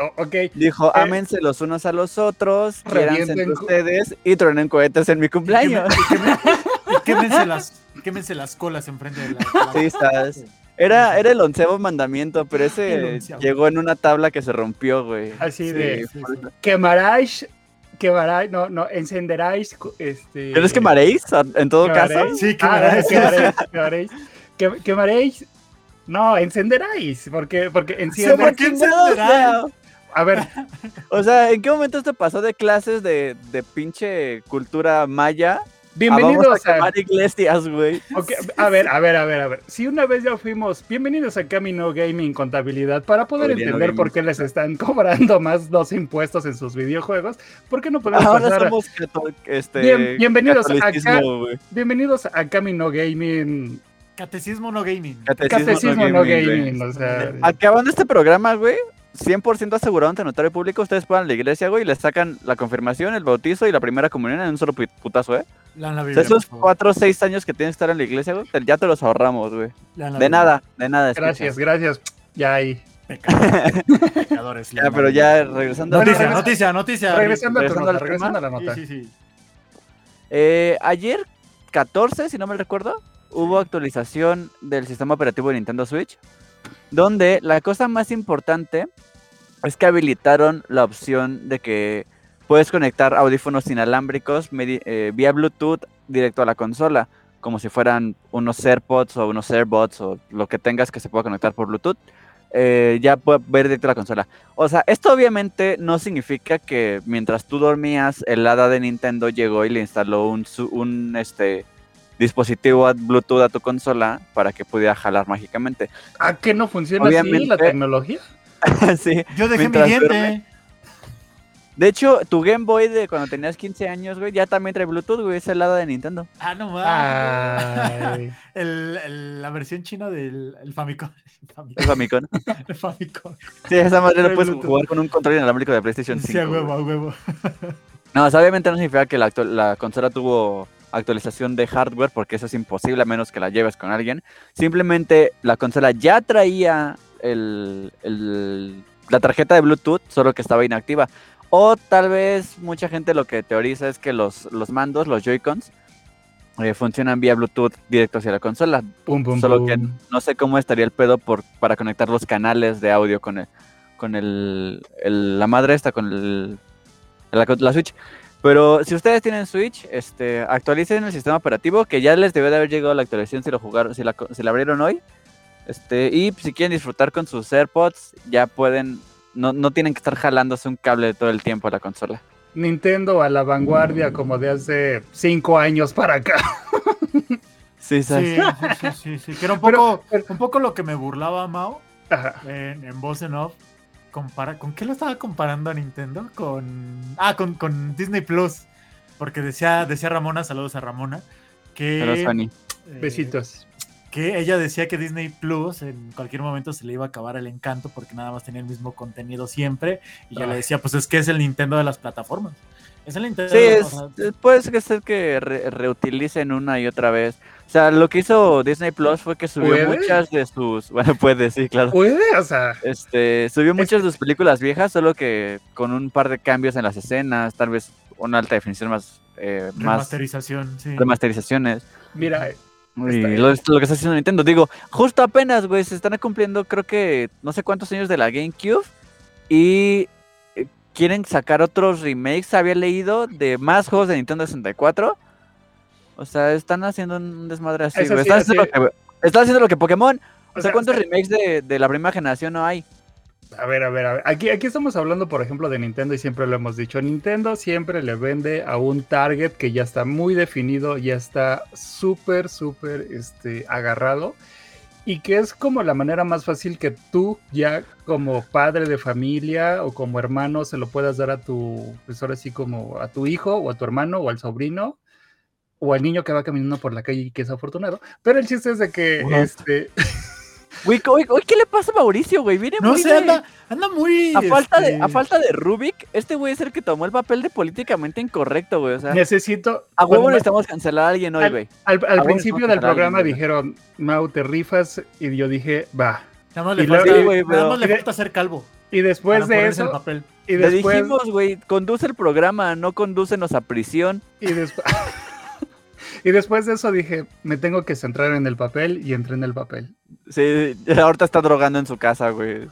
Oh, ok, Dijo, ámense los unos a los otros, quiéranse entre ustedes y truenen cohetes en mi cumpleaños. Y quémense las, quémense las colas enfrente de la. la- Sí, estás. Era, era el onceavo mandamiento, pero ese onceavo. llegó en una tabla que se rompió, güey. Así Sí, de- sí, sí. quemaráis, quemaráis, no, no, encenderáis, este... ¿Quieres quemaréis? a- En todo caso. quemaréis. Sí, Ah, quemaréis. quemaréis, quemaréis, que- quemaréis, no, encenderáis, porque, porque enciende, ¿por qué? A ver, O sea, ¿en qué momento esto pasó de clases de, de pinche cultura maya? a bienvenidos a a, iglesias, güey. A ver, a ver, a ver, a ver. Si una vez ya fuimos, bienvenidos a Camino Gaming Contabilidad, para poder Camino entender por Gaming. qué les están cobrando más los impuestos en sus videojuegos, ¿por qué no podemos Ahora pasar a- somos este, Bien- bienvenidos güey. Bienvenidos a Camino Gaming, Catecismo no gaming. Catecismo no güey. gaming, o sea, Acabando este programa, güey, 100% asegurado ante notario público, ustedes puedan a la iglesia, güey, y les sacan la confirmación, el bautizo y la primera comunión en un solo pu- putazo, ¿eh? La O sea, Biblia, esos por favor. 4 o 6 años que tienes que estar en la iglesia, güey, te- ya te los ahorramos, güey. La De nada, de nada. escucha. gracias, gracias. Ya ahí. Pecadores. Ya, la pero ya regresando. Noticia, regresa- noticia, noticia. Regresando a tu regresando nota, al regresando a la Sí, nota. sí, sí. Eh, ayer, 14, si no me recuerdo, hubo actualización del sistema operativo de Nintendo Switch, donde la cosa más importante es que habilitaron la opción de que puedes conectar audífonos inalámbricos eh, vía Bluetooth directo a la consola, como si fueran unos AirPods o unos AirBots o lo que tengas que se pueda conectar por Bluetooth. eh, ya puede ver directo a la consola. O sea, esto obviamente no significa que mientras tú dormías, el hada de Nintendo llegó y le instaló un, un este, dispositivo Bluetooth a tu consola para que pudiera jalar mágicamente. ¿A qué no funciona así la Obviamente- tecnología? sí. Yo dejé mi diente. duerme. De hecho, tu Game Boy de cuando tenías 15 años, güey, ya también trae Bluetooth, güey, es el hada de Nintendo. Ah, no mames. Ay. El, el- la versión china del el Famicom. El El Famicom. El Famicom. Sí, esa madre lo puedes Bluetooth. jugar con un control inalámbrico de PlayStation 5. Sí, a huevo, a huevo. No, o sea, obviamente no significa que la consola tuvo actualización de hardware, porque eso es imposible a menos que la lleves con alguien. Simplemente la consola ya traía el, el- la tarjeta de Bluetooth, solo que estaba inactiva. O tal vez mucha gente lo que teoriza es que los, los mandos, los Joy-Cons, eh, funcionan vía Bluetooth directo hacia la consola. Pum, pum, Solo pum. que no sé cómo estaría el pedo por, para conectar los canales de audio con el, con el, el- la madre esta, con el, la, la Switch. Pero si ustedes tienen Switch, este, actualicen el sistema operativo, que ya les debe de haber llegado la actualización si lo jugaron, si la, si la abrieron hoy. Este, y si quieren disfrutar con sus AirPods, ya pueden, no, no tienen que estar jalándose un cable todo el tiempo a la consola. Nintendo a la vanguardia como de hace cinco años para acá. Sí, Sí, sí, sí, sí, sí, Que era un poco, pero- un poco lo que me burlaba Mao en voz en off. Compara, ¿Con qué lo estaba comparando a Nintendo? Con. Ah, con, con Disney Plus. Porque decía, decía Ramona, saludos a Ramona, que. Pero eh, Besitos. Que ella decía que Disney Plus en cualquier momento se le iba a acabar el encanto porque nada más tenía el mismo contenido siempre. Y yo le Ay. decía, pues es que es el Nintendo de las plataformas. Es el Nintendo Sí, de es, o sea, es- puede ser que re- reutilicen una y otra vez. O sea, lo que hizo Disney Plus fue que subió ¿Puede? muchas de sus. Bueno, puede, sí, claro. Puede, o sea, Este, subió muchas de sus películas viejas, solo que con un par de cambios en las escenas, tal vez una alta definición más. eh, más remasterización, sí. remasterizaciones. mira, Y lo, lo que está haciendo Nintendo, digo, justo apenas, güey, se están cumpliendo, creo que no sé cuántos años de la GameCube. Y eh, quieren sacar otros remakes, había leído, de más juegos de Nintendo 64. O sea, están haciendo un desmadre así, güey. sí, Están, haciendo lo que, están haciendo lo que Pokémon. o O sea, sea, ¿cuántos remakes de, de la primera generación no hay? A ver, a ver, a ver. Aquí, aquí estamos hablando, por ejemplo, de Nintendo y siempre lo hemos dicho. Nintendo siempre le vende a un target que ya está muy definido, ya está súper, súper este, agarrado. y que es como la manera más fácil que tú ya como padre de familia o como hermano se lo puedas dar a tu, pues ahora sí como a tu hijo o a tu hermano o al sobrino o al niño que va caminando por la calle y que es afortunado. Pero el chiste es de que este Güey, güey, güey, ¿qué le pasa a Mauricio, güey? Viene No muy sé, de- anda, anda muy. A falta, de, este, a falta de Rubik, este güey es el que tomó el papel de políticamente incorrecto, güey. O sea, necesito a huevo cuando- necesitamos cancelar a alguien hoy, Al- güey. al, al bueno, principio del programa dijeron, Mau, te rifas y yo dije, va. Nada más le y falta, luego- nada más le ser calvo. Y después de ponerse el eso, papel. y Le dijimos, güey, conduce el programa, no condúcenos a prisión. y después, y después de eso dije, me tengo que centrar en el papel y entré en el papel. Sí, ahorita está drogando en su casa, güey.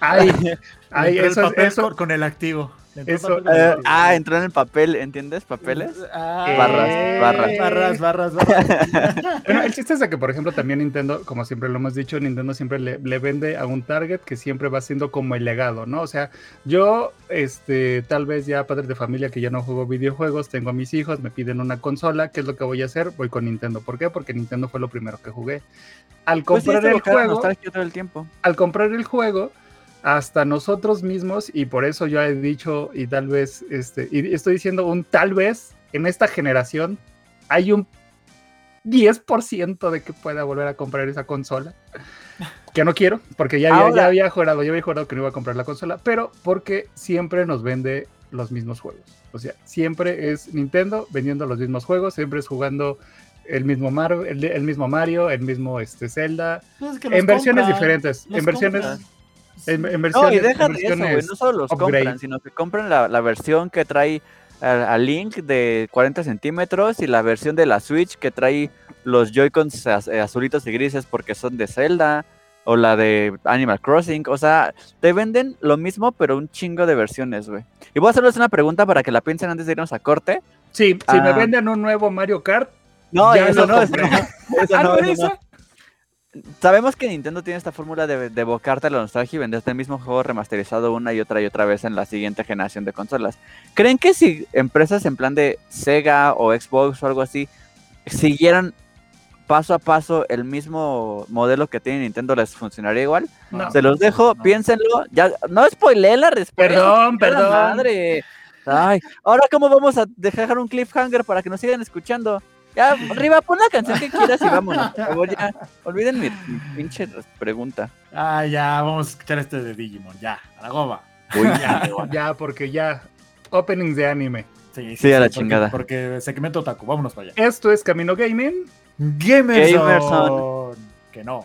Ay, ay, eso, el es- papel eso, con el activo. Eso- Eh, activo. ah, entró en el papel, ¿entiendes? ¿Papeles? Ah, Barras, barras. barras, barras, barras. Bueno, el chiste es de que, por ejemplo, también Nintendo, como siempre lo hemos dicho, Nintendo siempre le, le vende a un target que siempre va siendo como el legado, ¿no? O sea, yo, este, tal vez ya padre de familia que ya no juego videojuegos, tengo a mis hijos, me piden una consola, ¿qué es lo que voy a hacer? Voy con Nintendo. ¿Por qué? Porque Nintendo fue lo primero que jugué. Al Pues sí, comprar el juego, nostalgia todo el tiempo. al comprar el juego, hasta nosotros mismos, y por eso yo he dicho, y tal vez, este, y estoy diciendo un tal vez, en esta generación hay un 10% de que pueda volver a comprar esa consola. Que no quiero, porque ya había, ya había jurado, ya había jurado que no iba a comprar la consola, pero porque siempre nos vende los mismos juegos. O sea, siempre es Nintendo vendiendo los mismos juegos, siempre es jugando el mismo, Mar el, el mismo Mario, el mismo este, Zelda, Pues es que los en versiones compran, diferentes, en versiones, compran. En, en No, versiones, y deja en de eso, güey. No solo los upgrade. compran, sino que compran la, la versión que trae a, a Link de 40 centímetros y la versión de la Switch que trae los Joy-Cons az- eh, azulitos y grises porque son de Zelda o la de Animal Crossing. O sea, te venden lo mismo, pero un chingo de versiones, güey. Y voy a hacerles una pregunta para que la piensen antes de irnos a corte. Sí, si me Ah. venden un nuevo Mario Kart, No, Ya eso no, eso no, eso Ah, no, ¿no eso no. Sabemos que Nintendo tiene esta fórmula de, de evocarte la nostalgia y venderte el mismo juego remasterizado una y otra y otra vez en la siguiente generación de consolas. ¿Creen que si empresas en plan de Sega o Xbox o algo así siguieran paso a paso el mismo modelo que tiene Nintendo les funcionaría igual? no. Se los dejo, piénsenlo. Ya, no spoilé la respuesta. Perdón, perdón. Madre. Ay, ahora cómo vamos a dejar un cliffhanger para que nos sigan escuchando. Ya, arriba, pon la canción que quieras y vámonos. Por favor, ya. Olviden mi, mi pinche pregunta. Ah, ya, vamos a escuchar este de Digimon, ya, a la goma. Uy, Ya, Ya, porque ya, openings de anime. Sí, Sí, a la porque- chingada. Porque segmento otaku, vámonos para allá. Esto es Camino Gaming. Gamerson. Gamerson. Que no.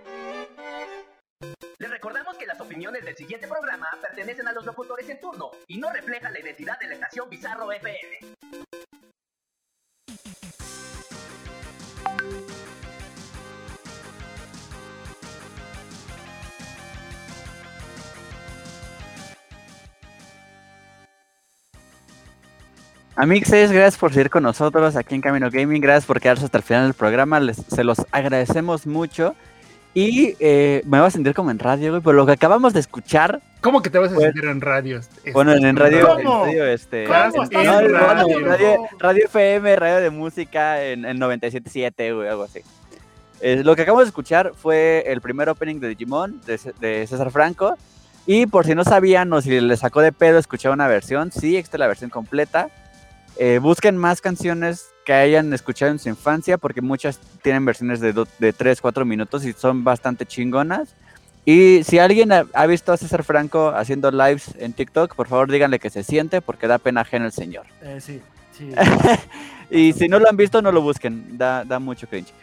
Recordamos que las opiniones del siguiente programa pertenecen a los locutores en turno y no reflejan la identidad de la estación Bizarro FM. Amixes, gracias por seguir con nosotros aquí en Camino Gaming. Gracias por quedarse hasta el final del programa. Les, se los agradecemos mucho. Y eh, me voy a sentir como en radio, güey, por lo que acabamos de escuchar. ¿Cómo que te vas a Pues- sentir en radio? Estás Bueno, en, en radio, en ¿Cómo? radio, este. ¿Cómo? en- ¿Estás no, en en radio, radio? radio, FM, radio de música en, en 97.7, güey, algo así. Eh, lo que acabamos de escuchar fue el primer opening de Digimon de, de César Franco. Y por si no sabían o si les sacó de pedo escuchar una versión, sí, existe la versión completa. Eh, busquen más canciones que hayan escuchado en su infancia, porque muchas tienen versiones de, do- de 3, 4 minutos y son bastante chingonas. Y si alguien ha, ha visto a César Franco haciendo lives en TikTok, por favor díganle que se siente, porque da pena ajena el señor. Eh, sí, sí. Y si no lo han visto, no lo busquen, da, da mucho cringe.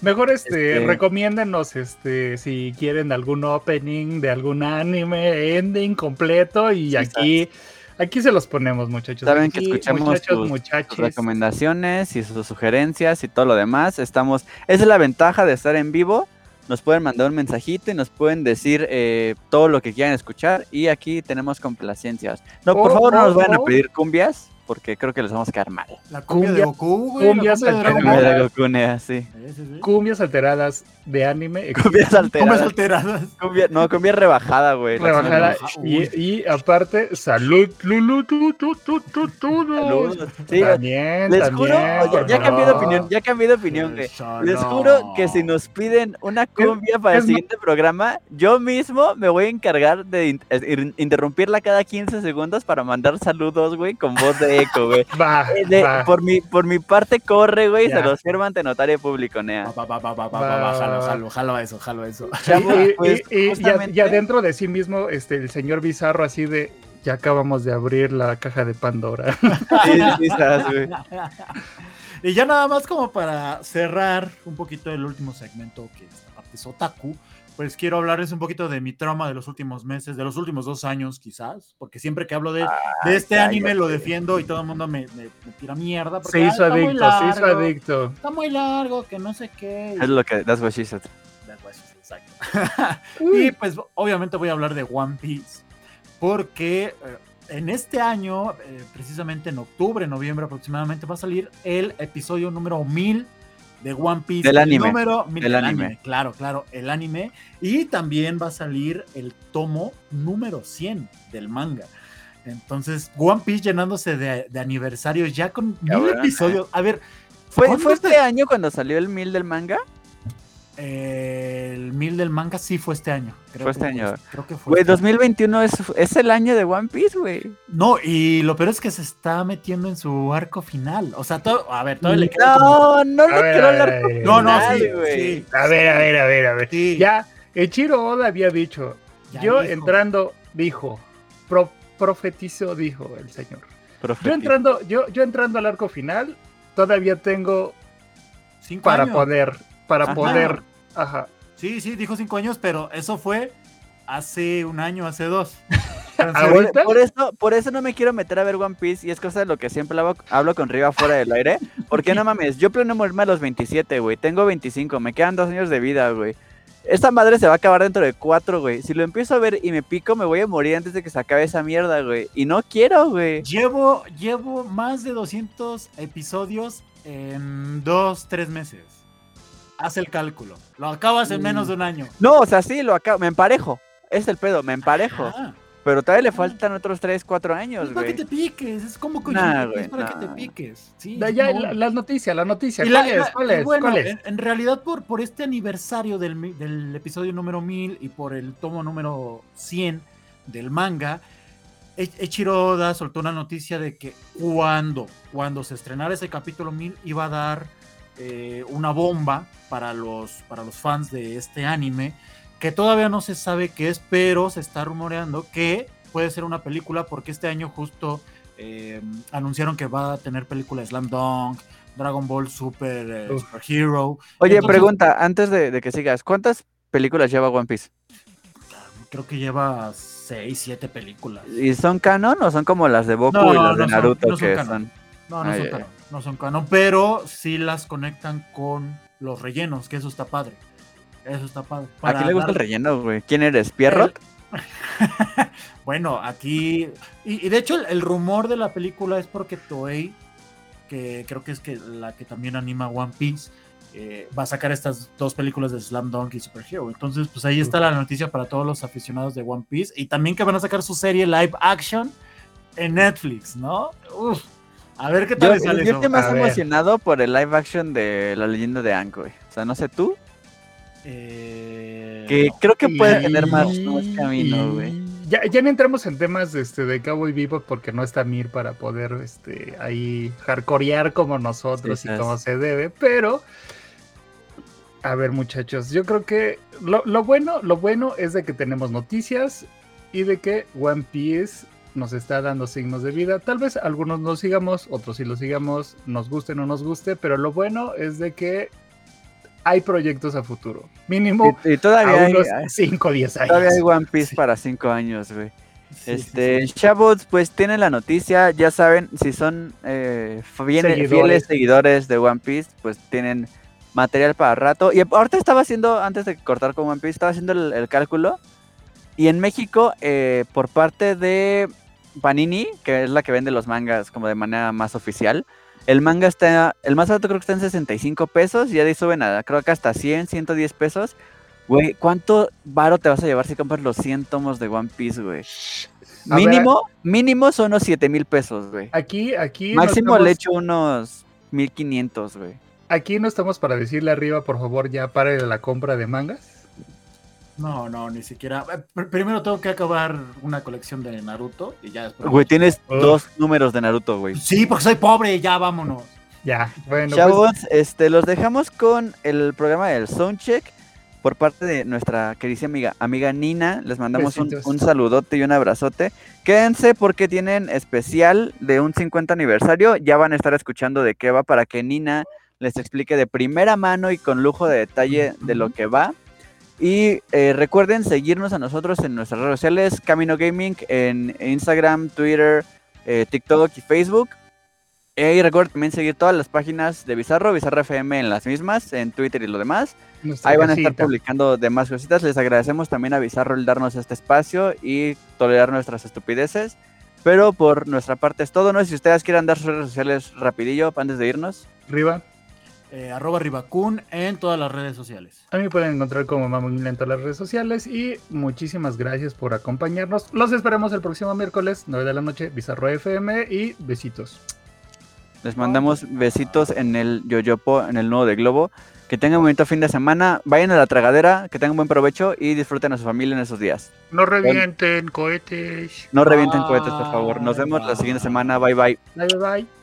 Mejor este, Este- recomiéndenos este, si quieren algún opening de algún anime, ending completo, y Sí, aquí Aquí se los ponemos, muchachos. Saben que escuchamos muchachos, sus- recomendaciones y sus sugerencias y todo lo demás. Estamos, esa es la ventaja de estar en vivo. Nos pueden mandar un mensajito y nos pueden decir eh, todo lo que quieran escuchar. Y aquí tenemos complacencias. No, por Oh, favor, no oh, nos vayan a oh. pedir cumbias, porque creo que les vamos a quedar mal. La cumbia, de Cumbia- Goku, güey. la cumbias cumbia de alteradas. De Goku Nea, sí. Sí, sí, sí. Cumbias alteradas de anime. Cumbias Cumbias alteradas. alteradas. Cumbia- no, cumbia rebajada, güey. Rebajada. Rebaja- Y, aparte, salud. Lulu, tu, tu, tu, tu, tu, tu. Saludos. Sí, También, les también, juro, ya, cambié de opinión, ya cambié de opinión, güey. Les juro que si nos piden una cumbia para el siguiente programa, yo mismo me voy a encargar de interrumpirla cada 15 segundos para mandar saludos, güey, con voz de eco, güey. Va, Eh, de- va. por, mi, por mi parte corre, güey, Ya. se los firma ante notario público, Nea. Va, va, va, va, va, Va, va, va, va, jalo, jalo, jalo a eso, jalo a eso. Y, pues, y- y ya, justamente- ya dentro de sí mismo, este, el señor Bizarro así de, ya acabamos de abrir la caja de Pandora. Sí, sí, sabes, güey. y ya nada más como para cerrar un poquito el último segmento que es la parte es Otaku, pues quiero hablarles un poquito de mi trauma de los últimos meses, de los últimos dos años quizás, porque siempre que hablo de, de este cállate. anime lo defiendo y todo el mundo me, me- me tira mierda. Porque, Se "Ah, hizo adicto, se hizo largo, adicto. Está muy largo, que no sé qué. Es lo que, that's what she said. Pues, exacto. Y pues obviamente voy a hablar de One Piece. Porque eh, en este año, eh, precisamente en octubre, noviembre aproximadamente, va a salir el episodio número 1000 de One Piece. Del El anime. número 1000 Del del anime. anime. Claro, claro, el anime. Y también va a salir el tomo número 100 del manga. Entonces, One Piece llenándose de, de aniversarios ya con mil episodios. A ver, ¿Fue, ¿Cuándo ¿Fue te- este año cuando salió el mil del manga? Eh, el 1000 del manga sí fue este año. Creo Fue que este año. Creo que fue. Güey, este año. 2021 es, es el año de One Piece, güey. No, y lo peor es que se está metiendo en su arco final. O sea, todo, a ver, todavía le queda como- No, no le quiero hablar. No, no, sí, güey. sí. A ver, a ver, a ver, a ver. Sí. Ya, Echiro Oda había dicho, Ya yo dijo. entrando, dijo, pro- profetizó, dijo el señor. Yo entrando, yo, yo entrando al arco final, todavía tengo Cinco para años. poder, para Ajá. poder, ajá. Sí, sí, dijo cinco años, pero eso fue hace un año, hace dos. Por, por eso, por eso no me quiero meter a ver One Piece y es cosa de lo que siempre hablo, hablo con Riva fuera del aire. Porque no mames, yo planeo morirme a los 27, güey. Tengo 25, me quedan dos años de vida, güey. Esta madre se va a acabar dentro de cuatro, güey. Si lo empiezo a ver y me pico, me voy a morir antes de que se acabe esa mierda, güey. Y no quiero, güey. Llevo, llevo más de 200 episodios en dos, tres meses. Haz el cálculo. Lo acabas en menos de un año. No, o sea, sí, lo acabo. Me emparejo. Es el pedo, me emparejo. Ah, Pero todavía le faltan otros 3, 4 años, es para que güey. te piques, es como que Nah, es güey, para que te piques. Sí, Da- ya, no. la, la noticia, la noticia. ¿Cuál la- es? la- ¿Cuál es? bueno, ¿Cuál es? En, en realidad por, por este aniversario del, del episodio número 1000 y por el tomo número 100 del manga, E- Eiichiro Oda soltó una noticia de que cuando, cuando se estrenara ese capítulo 1000 iba a dar eh, una bomba para los, para los fans de este anime, que todavía no se sabe qué es, pero se está rumoreando que puede ser una película porque este año justo eh, anunciaron que va a tener película Slam Dunk, Dragon Ball Super, eh. Super Hero. Oye, Entonces- pregunta, antes de, de que sigas, ¿cuántas películas lleva One Piece? Creo que lleva 6, 7 películas. ¿Y son canon o son como las de Boku No, y las de son- Naruto no son que canon. son? No, no Ay, son canon, no son canon, pero sí las conectan con los rellenos, que eso está padre. Eso está padre. ¿A Para quién le gusta el relleno, güey? ¿Quién eres? ¿Pierrot? Bueno, aquí. Y, y de hecho, el, el rumor de la película es porque Toei, que creo que es que la que también anima One Piece, eh, va a sacar estas dos películas de Slam Dunk y Super Hero. Entonces, pues ahí está la noticia para todos los aficionados de One Piece. Y también que van a sacar su serie live action en Netflix, ¿no? Uf. A ver qué Yo, tal les sale yo estoy más A ver. emocionado por el live action de La leyenda de Aang, güey. O sea, no sé tú, Eh, que creo que puede Y- tener más, más camino, y- güey. Ya, ya no entramos en temas este, de Cowboy Vivo porque no está Mir para poder este, ahí hardcorear como nosotros Sí, y como se debe, pero a ver muchachos, yo creo que lo, lo bueno, lo bueno es de que tenemos noticias y de que One Piece nos está dando signos de vida. Tal vez algunos no sigamos, otros sí lo sigamos, nos guste o no nos guste, pero lo bueno es de que hay proyectos a futuro. Mínimo Y, y a todavía, hay, unos hay- 5 o 10 años. todavía hay One Piece para cinco años, güey. Sí, Este, sí, pues tienen la noticia, ya saben, si son eh, fieles, Seguidores. fieles seguidores de One Piece, pues tienen material para rato. Y ahorita estaba haciendo, antes de cortar con One Piece, estaba haciendo el, el cálculo. Y en México, eh, por parte de Panini, que es la que vende los mangas como de manera más oficial, el manga está, el más alto creo que está en 65 pesos y ya de ahí suben a, creo que hasta 100, 110 pesos. Güey, ¿cuánto varo te vas a llevar si compras los 100 tomos de One Piece, güey? Ver, Mínimo, mínimo son unos 7 mil pesos, güey. Aquí, aquí. Máximo estamos- le echo unos 1500, güey. Aquí no estamos para decirle arriba, por favor, ya pare la compra de mangas. No, no, ni siquiera. Eh, pr- Primero tengo que acabar una colección de Naruto y ya después. Güey, tienes Uf. dos números de Naruto, güey. Sí, porque soy pobre, ya vámonos. Ya, bueno, pues, Chavos, este, los dejamos con el programa del Soundcheck por parte de nuestra querida amiga, amiga Nina. Les mandamos un, un saludote y un abrazote. Quédense porque tienen especial de un 50 aniversario. Ya van a estar escuchando de qué va para que Nina les explique de primera mano y con lujo de detalle de lo que va. Y eh, recuerden seguirnos a nosotros en nuestras redes sociales, Camino Gaming, en Instagram, Twitter, eh, TikTok y Facebook. Eh, y recuerden también seguir todas las páginas de Bizarro, Bizarro FM en las mismas, en Twitter y lo demás. nuestra Ahí van a estar casita. publicando demás cositas. Les agradecemos también a Bizarro el darnos este espacio y tolerar nuestras estupideces. Pero por nuestra parte es todo, ¿no? Si ustedes quieran dar sus redes sociales rapidillo antes de irnos. Arriba. Eh, arroba Ribacun en todas las redes sociales. A mí me pueden encontrar como Mamuñila en todas las redes sociales y muchísimas gracias por acompañarnos. Los esperamos el próximo miércoles, 9 de la noche, Bizarro FM y besitos. Les mandamos besitos en el Yoyopo, en el nudo de Globo. Que tengan un bonito fin de semana. Vayan a la tragadera, que tengan buen provecho y disfruten a su familia en esos días. No revienten cohetes. No revienten cohetes, por favor. Nos vemos la siguiente semana. Bye bye. Bye bye. bye.